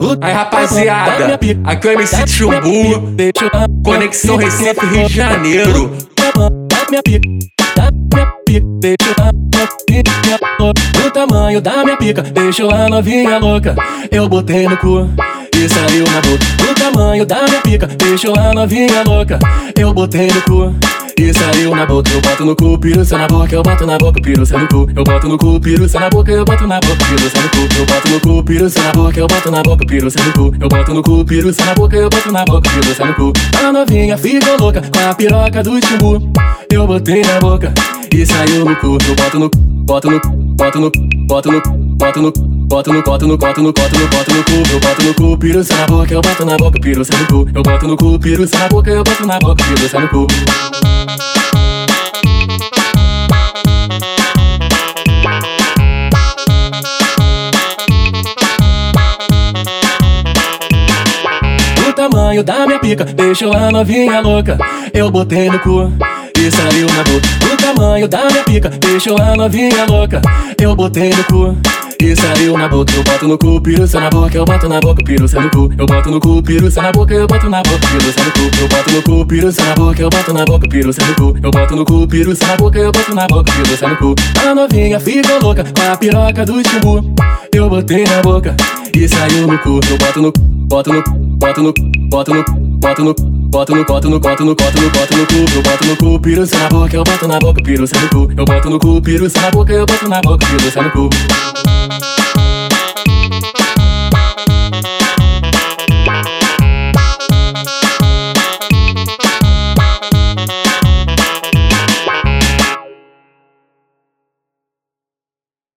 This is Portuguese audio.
Aí rapaziada, aqui é o MC Chumbu, Conexão Recife, Rio de Janeiro. o tamanho da minha pica, deixou a novinha louca. Eu botei no cu e saiu na boca. O tamanho da minha pica, deixou a novinha louca. Eu botei no cu e saiu na boca, eu boto no cu, piruça na boca, eu boto na boca, piruça no cu. Eu boto no cu, piruça na boca, eu boto na boca, piruça no cu. Eu boto no cu, piruça na boca, eu boto na boca, piruça no cu. Eu boto no cu, piruça na boca, eu boto na boca, piruça no cu. A novinha fica louca com a piroca do timbu. Eu botei na boca e saiu no cu. Eu boto no, boto no, boto no, boto no, boto no. Boto no coto, no coto, no coto, no coto, no cu Eu boto no cu, piruça na boca, eu boto na boca, piruça no cu Eu boto no cu, piruça na boca, eu boto na boca, piruça no cu tamanho da minha pica deixou a novinha louca. Eu botei no cu e saiu na boca. Tamanho da minha pica deixou a novinha louca. Eu botei no cu e saiu na boca. Eu boto no cu, piruça na boca, eu boto na boca, piruça no cu. Eu boto no cu, piruça na boca, eu boto na boca, piruça no cu. Eu boto no cu, piruça na boca, eu boto na boca, piruça no cu. Eu boto no cu, piruça na boca, eu boto na boca, piruça no cu. A novinha ficou louca com a piroca do timbu. Eu botei na boca e saiu no cu. Eu boto no, boto no, boto no, boto no, boto no, boto no, boto no, boto no, boto no, boto no cu. Eu boto no cu, piruça na boca, eu boto na boca, piruça no cu. Eu boto no cu, piruça na boca, eu boto na boca, piruça no cu.